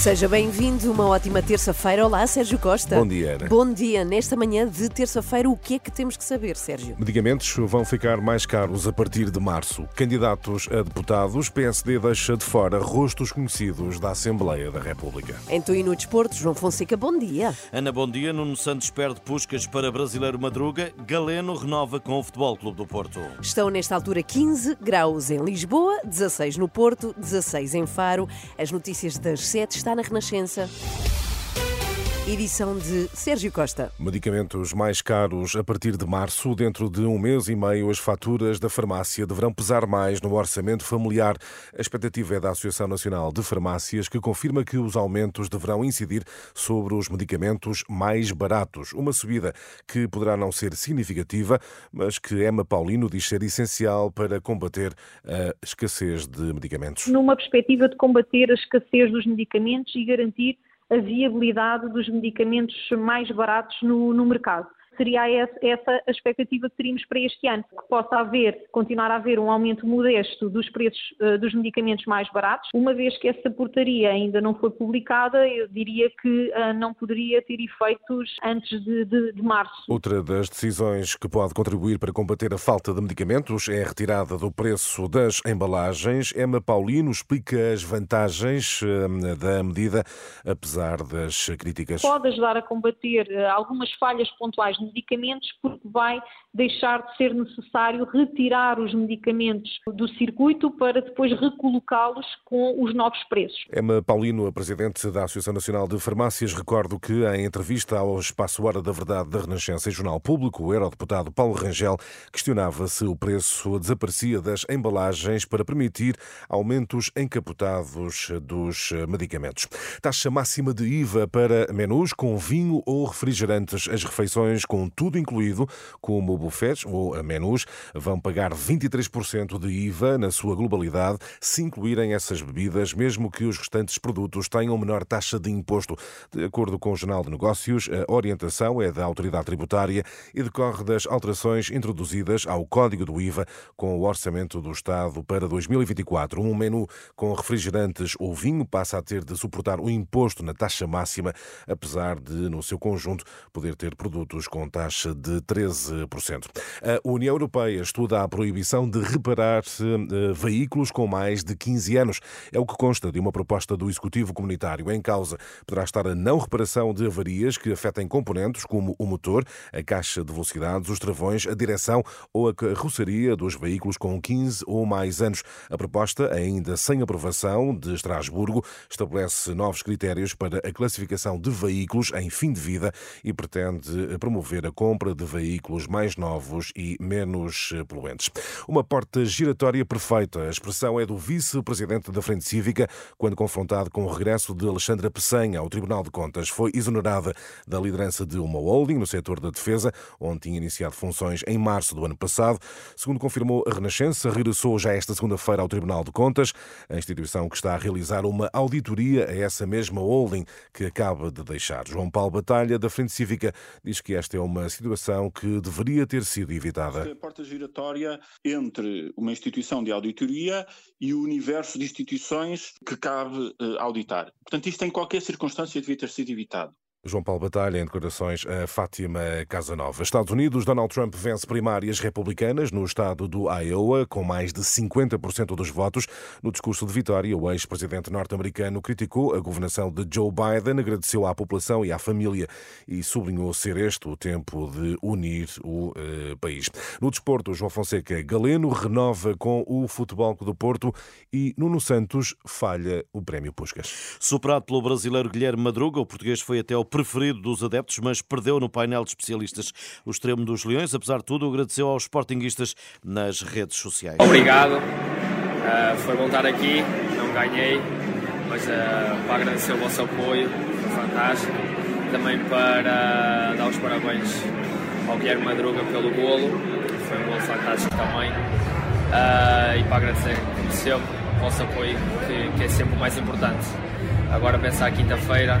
Seja bem-vindo, uma ótima terça-feira. Olá, Sérgio Costa. Bom dia, Ana. Bom dia. Nesta manhã de terça-feira, o que é que temos que saber, Sérgio? Medicamentos vão ficar mais caros a partir de março. Candidatos a deputados, PSD deixa de fora rostos conhecidos da Assembleia da República. Então, e no desporto, João Fonseca, bom dia. Ana, bom dia. Nuno Santos perde Puscas para Brasileiro Madruga. Galeno renova com o Futebol Clube do Porto. Estão nesta altura 15 graus em Lisboa, 16 no Porto, 16 em Faro. As notícias das 7 está na Renascença. Edição de Sérgio Costa. Medicamentos mais caros a partir de março. Dentro de um mês e meio, as faturas da farmácia deverão pesar mais no orçamento familiar. A expectativa é da Associação Nacional de Farmácias, que confirma que os aumentos deverão incidir sobre os medicamentos mais baratos. Uma subida que poderá não ser significativa, mas que Emma Paulino diz ser essencial para combater a escassez de medicamentos. Numa perspectiva de combater a escassez dos medicamentos e garantir a viabilidade dos medicamentos mais baratos no, no mercado seria essa a expectativa que teríamos para este ano, que possa haver, continuar a haver um aumento modesto dos preços uh, dos medicamentos mais baratos. Uma vez que essa portaria ainda não foi publicada, eu diria que uh, não poderia ter efeitos antes de, de, de, março. Outra das decisões que pode contribuir para combater a falta de medicamentos é a retirada do preço das embalagens. Emma Paulino explica as vantagens uh, da medida, apesar das críticas. Pode ajudar a combater algumas falhas pontuais medicamentos, porque vai deixar de ser necessário retirar os medicamentos do circuito para depois recolocá-los com os novos preços. Emma Paulino, a presidente da Associação Nacional de Farmácias, recordo que em entrevista ao Espaço Hora da Verdade da Renascença e Jornal Público, o eurodeputado Paulo Rangel questionava se o preço desaparecia das embalagens para permitir aumentos encapotados dos medicamentos. Taxa máxima de IVA para menus com vinho ou refrigerantes. As refeições com tudo incluído, como buffets ou menus, vão pagar 23% de IVA na sua globalidade, se incluírem essas bebidas, mesmo que os restantes produtos tenham menor taxa de imposto. De acordo com o Jornal de Negócios, a orientação é da autoridade tributária e decorre das alterações introduzidas ao Código do IVA com o Orçamento do Estado para 2024. Um menu com refrigerantes ou vinho passa a ter de suportar o imposto na taxa máxima, apesar de, no seu conjunto, poder ter produtos com taxa de 13%. A União Europeia estuda a proibição de reparar eh, veículos com mais de 15 anos. É o que consta de uma proposta do Executivo Comunitário. Em causa poderá estar a não reparação de avarias que afetem componentes como o motor, a caixa de velocidades, os travões, a direção ou a carroceria dos veículos com 15 ou mais anos. A proposta, ainda sem aprovação de Estrasburgo, estabelece novos critérios para a classificação de veículos em fim de vida e pretende promover promover a compra de veículos mais novos e menos eh, poluentes. Uma porta giratória perfeita. A expressão é do vice-presidente da Frente Cívica, quando confrontado com o regresso de Alexandra Peçanha ao Tribunal de Contas. Foi exonerada da liderança de uma holding no setor da defesa, onde tinha iniciado funções em março do ano passado. Segundo confirmou a Renascença, regressou já esta segunda-feira ao Tribunal de Contas, a instituição que está a realizar uma auditoria a essa mesma holding que acaba de deixar. João Paulo Batalha, da Frente Cívica, diz que esta é uma situação que deveria ter sido evitada. A porta giratória entre uma instituição de auditoria e o universo de instituições que cabe uh, auditar. Portanto, isto em qualquer circunstância devia ter sido evitado. João Paulo Batalha, em declarações a Fátima Casanova. Estados Unidos, Donald Trump vence primárias republicanas no estado do Iowa, com mais de 50% dos votos. No discurso de vitória, o ex-presidente norte-americano criticou a governação de Joe Biden, agradeceu à população e à família e sublinhou ser este o tempo de unir o eh, país. No desporto, João Fonseca Galeno renova com o Futebol do Porto e Nuno Santos falha o prémio Puscas. Superado pelo brasileiro Guilherme Madruga, o português foi até ao preferido dos adeptos, mas perdeu no painel de especialistas. O extremo dos Leões, apesar de tudo, agradeceu aos sportinguistas nas redes sociais. Obrigado, uh, foi bom estar aqui, não ganhei, mas uh, para agradecer o vosso apoio, foi fantástico. Também para dar os parabéns ao Guilherme Madruga pelo golo, foi um golo fantástico também. Uh, e para agradecer, sempre, o vosso apoio, que, que é sempre o mais importante. Agora pensar quinta-feira,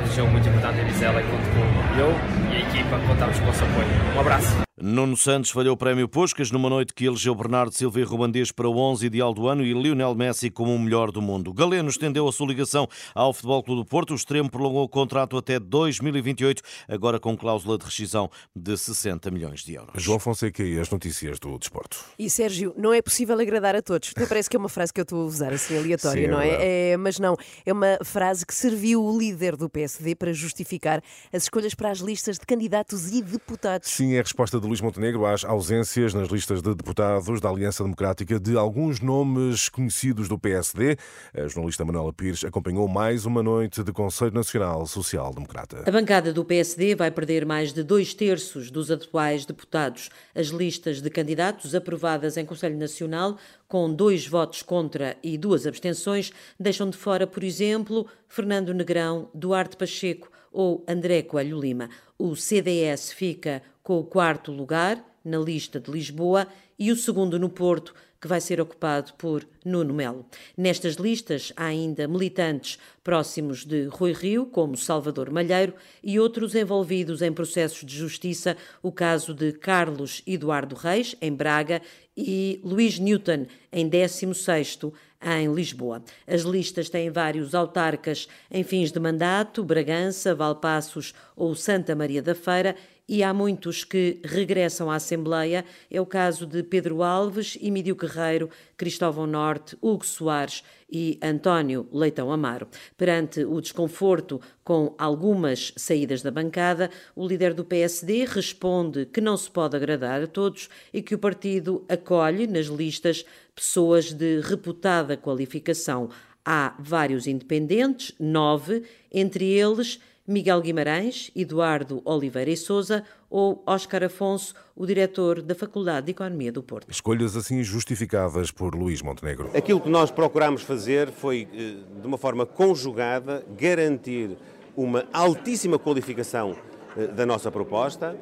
um jogo muito importante em Vizela e conto com eu e a equipa, contamos com o vosso apoio. Um abraço. Nuno Santos falhou o prémio Puscas numa noite que elegeu Bernardo Silva e Rubandês para o 11 ideal do ano e Lionel Messi como o melhor do mundo. Galeno estendeu a sua ligação ao Futebol Clube do Porto. O extremo prolongou o contrato até 2028, agora com cláusula de rescisão de 60 milhões de euros. João Fonseca e as notícias do desporto. E Sérgio, não é possível agradar a todos. Até parece que é uma frase que eu estou a usar assim aleatória, Sim, é não é? é? Mas não, é uma frase que serviu o líder do PSD para justificar as escolhas para as listas de candidatos e deputados. Sim, é a resposta de Luís Montenegro às ausências nas listas de deputados da Aliança Democrática de alguns nomes conhecidos do PSD. A jornalista Manuela Pires acompanhou mais uma noite de Conselho Nacional Social Democrata. A bancada do PSD vai perder mais de dois terços dos atuais deputados. As listas de candidatos aprovadas em Conselho Nacional, com dois votos contra e duas abstenções, deixam de fora, por exemplo, Fernando Negrão, Duarte Pacheco ou André Coelho Lima. O CDS fica com o quarto lugar na lista de Lisboa e o segundo no Porto, que vai ser ocupado por Nuno Melo. Nestas listas há ainda militantes próximos de Rui Rio, como Salvador Malheiro, e outros envolvidos em processos de justiça, o caso de Carlos Eduardo Reis, em Braga, e Luís Newton, em 16º, em Lisboa. As listas têm vários autarcas em fins de mandato, Bragança, Valpassos ou Santa Maria da Feira, e há muitos que regressam à Assembleia. É o caso de Pedro Alves, Emílio Guerreiro, Cristóvão Norte, Hugo Soares e António Leitão Amaro. Perante o desconforto com algumas saídas da bancada, o líder do PSD responde que não se pode agradar a todos e que o partido acolhe nas listas pessoas de reputada qualificação. Há vários independentes, nove, entre eles Miguel Guimarães, Eduardo Oliveira e Souza ou Óscar Afonso, o diretor da Faculdade de Economia do Porto. Escolhas assim justificadas por Luís Montenegro. Aquilo que nós procurámos fazer foi, eh, de uma forma conjugada, garantir uma altíssima qualificação eh, da nossa proposta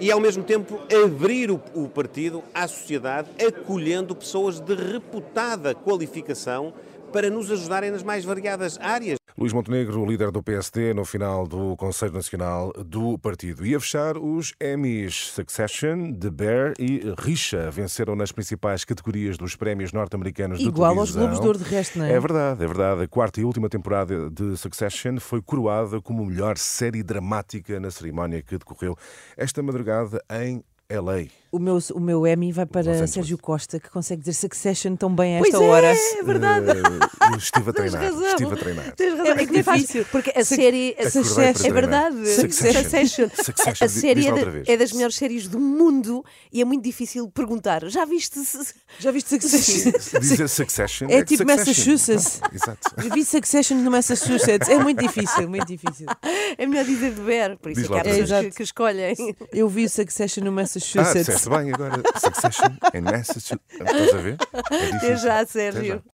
e, ao mesmo tempo, abrir o, o partido à sociedade, acolhendo pessoas de reputada qualificação para nos ajudarem nas mais variadas áreas. Luís Montenegro, líder do PSD, no final do Conselho Nacional do partido. E a fechar, os Emmys Succession, The Bear e Richa venceram nas principais categorias dos prémios norte-americanos de Igual aos televisão. Globos de Ouro, de resto, não é? É verdade, é verdade. A quarta e última temporada de Succession foi coroada como melhor série dramática na cerimónia que decorreu esta madrugada em LA. O meu, o meu Emmy vai para. Sérgio Costa, que consegue dizer Succession tão bem a Pois esta é, hora. é verdade. Eh, estive a Tens treinar, razão. estive a treinar. Tens razão. É É, difícil. porque a Suc- série. Acordei Succession- é verdade. Succession. Succession. Succession, A série é, da- é das melhores séries do mundo e é muito difícil perguntar. Já viste? Já viste Succession? Dizer Succession É que tipo Succession. Massachusetts. Ah, Exato. Eu vi Succession no Massachusetts. É muito difícil, muito difícil. É melhor dizer de ver, por isso Diz é que há pessoas que escolhem. Eu vi Succession no Ah, Massachusetts. Disseste bem agora. Succession em Massachusetts. Estás a ver? É Até difícil. já, Até Sérgio. já.